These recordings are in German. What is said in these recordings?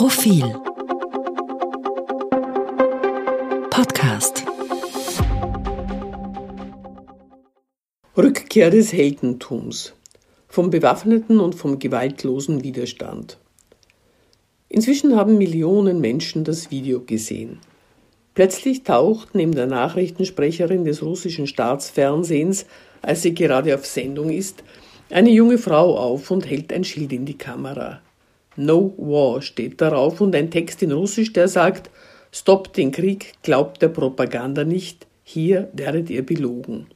Profil Podcast Rückkehr des Heldentums vom bewaffneten und vom gewaltlosen Widerstand. Inzwischen haben Millionen Menschen das Video gesehen. Plötzlich taucht neben der Nachrichtensprecherin des russischen Staatsfernsehens, als sie gerade auf Sendung ist, eine junge Frau auf und hält ein Schild in die Kamera. No War steht darauf und ein Text in Russisch, der sagt, Stoppt den Krieg, glaubt der Propaganda nicht, hier werdet ihr belogen.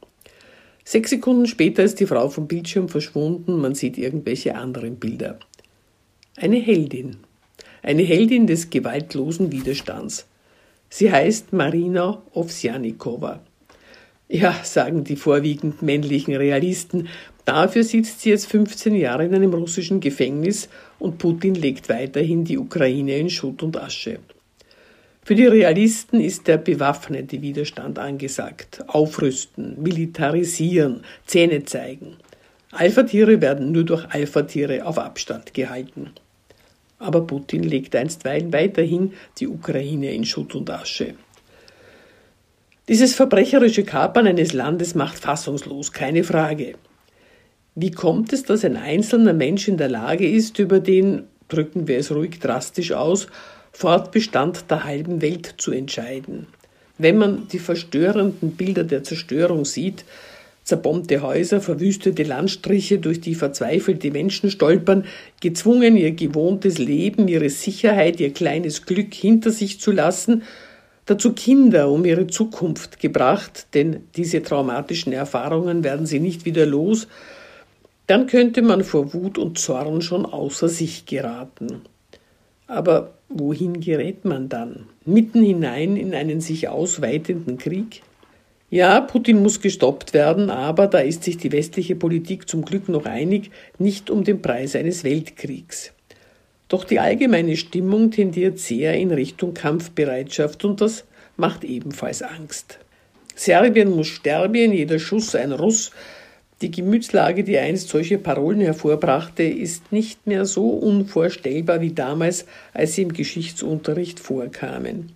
Sechs Sekunden später ist die Frau vom Bildschirm verschwunden, man sieht irgendwelche anderen Bilder. Eine Heldin. Eine Heldin des gewaltlosen Widerstands. Sie heißt Marina Ovsjanikova. Ja, sagen die vorwiegend männlichen Realisten, dafür sitzt sie jetzt 15 Jahre in einem russischen Gefängnis und Putin legt weiterhin die Ukraine in Schutt und Asche. Für die Realisten ist der bewaffnete Widerstand angesagt. Aufrüsten, militarisieren, Zähne zeigen. Alpha-Tiere werden nur durch Alpha-Tiere auf Abstand gehalten. Aber Putin legt einstweilen weiterhin die Ukraine in Schutt und Asche. Dieses verbrecherische Kapern eines Landes macht fassungslos, keine Frage. Wie kommt es, dass ein einzelner Mensch in der Lage ist, über den, drücken wir es ruhig drastisch aus, Fortbestand der halben Welt zu entscheiden? Wenn man die verstörenden Bilder der Zerstörung sieht, zerbombte Häuser, verwüstete Landstriche, durch die verzweifelte Menschen stolpern, gezwungen, ihr gewohntes Leben, ihre Sicherheit, ihr kleines Glück hinter sich zu lassen dazu Kinder um ihre Zukunft gebracht, denn diese traumatischen Erfahrungen werden sie nicht wieder los, dann könnte man vor Wut und Zorn schon außer sich geraten. Aber wohin gerät man dann? Mitten hinein in einen sich ausweitenden Krieg? Ja, Putin muss gestoppt werden, aber da ist sich die westliche Politik zum Glück noch einig, nicht um den Preis eines Weltkriegs. Doch die allgemeine Stimmung tendiert sehr in Richtung Kampfbereitschaft und das macht ebenfalls Angst. Serbien muss sterben, jeder Schuss ein Russ. Die Gemütslage, die einst solche Parolen hervorbrachte, ist nicht mehr so unvorstellbar wie damals, als sie im Geschichtsunterricht vorkamen.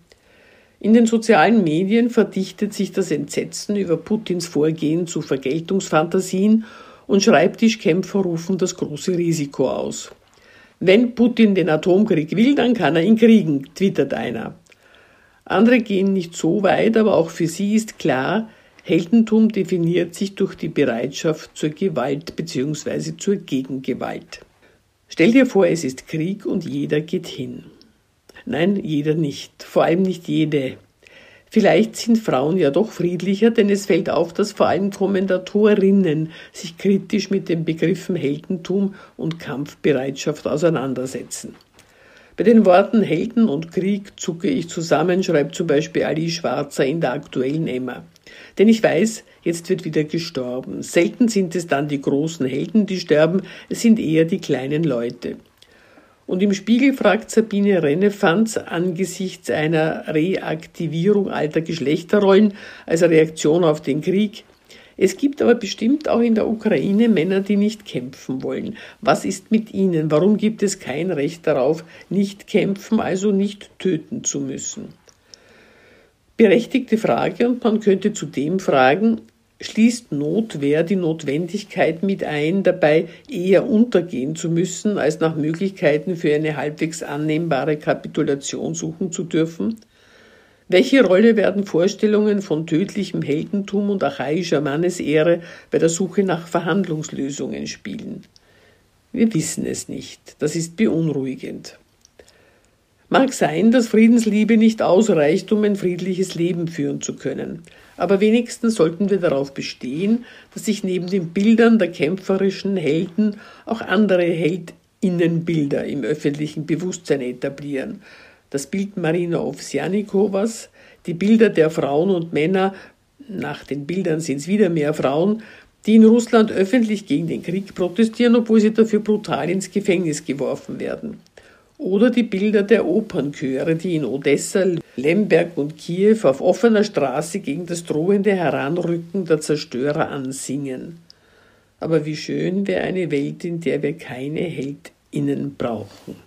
In den sozialen Medien verdichtet sich das Entsetzen über Putins Vorgehen zu Vergeltungsfantasien und Schreibtischkämpfer rufen das große Risiko aus. Wenn Putin den Atomkrieg will, dann kann er ihn kriegen, twittert einer. Andere gehen nicht so weit, aber auch für sie ist klar, Heldentum definiert sich durch die Bereitschaft zur Gewalt bzw. zur Gegengewalt. Stell dir vor, es ist Krieg und jeder geht hin. Nein, jeder nicht, vor allem nicht jede. Vielleicht sind Frauen ja doch friedlicher, denn es fällt auf, dass vor allem Kommentatorinnen sich kritisch mit den Begriffen Heldentum und Kampfbereitschaft auseinandersetzen. Bei den Worten Helden und Krieg zucke ich zusammen, schreibt zum Beispiel Ali Schwarzer in der aktuellen Emma. Denn ich weiß, jetzt wird wieder gestorben. Selten sind es dann die großen Helden, die sterben, es sind eher die kleinen Leute. Und im Spiegel fragt Sabine Rennefanz angesichts einer Reaktivierung alter Geschlechterrollen als Reaktion auf den Krieg. Es gibt aber bestimmt auch in der Ukraine Männer, die nicht kämpfen wollen. Was ist mit ihnen? Warum gibt es kein Recht darauf, nicht kämpfen, also nicht töten zu müssen? Berechtigte Frage und man könnte zudem fragen, schließt Notwehr die Notwendigkeit mit ein, dabei eher untergehen zu müssen, als nach Möglichkeiten für eine halbwegs annehmbare Kapitulation suchen zu dürfen? Welche Rolle werden Vorstellungen von tödlichem Heldentum und archaischer Mannesehre bei der Suche nach Verhandlungslösungen spielen? Wir wissen es nicht. Das ist beunruhigend. Mag sein, dass Friedensliebe nicht ausreicht, um ein friedliches Leben führen zu können. Aber wenigstens sollten wir darauf bestehen, dass sich neben den Bildern der kämpferischen Helden auch andere Heldinnenbilder im öffentlichen Bewusstsein etablieren. Das Bild Marina Ovsjanikovas, die Bilder der Frauen und Männer, nach den Bildern sind es wieder mehr Frauen, die in Russland öffentlich gegen den Krieg protestieren, obwohl sie dafür brutal ins Gefängnis geworfen werden. Oder die Bilder der Opernchöre, die in Odessa, Lemberg und Kiew auf offener Straße gegen das drohende Heranrücken der Zerstörer ansingen. Aber wie schön wäre eine Welt, in der wir keine Heldinnen brauchen.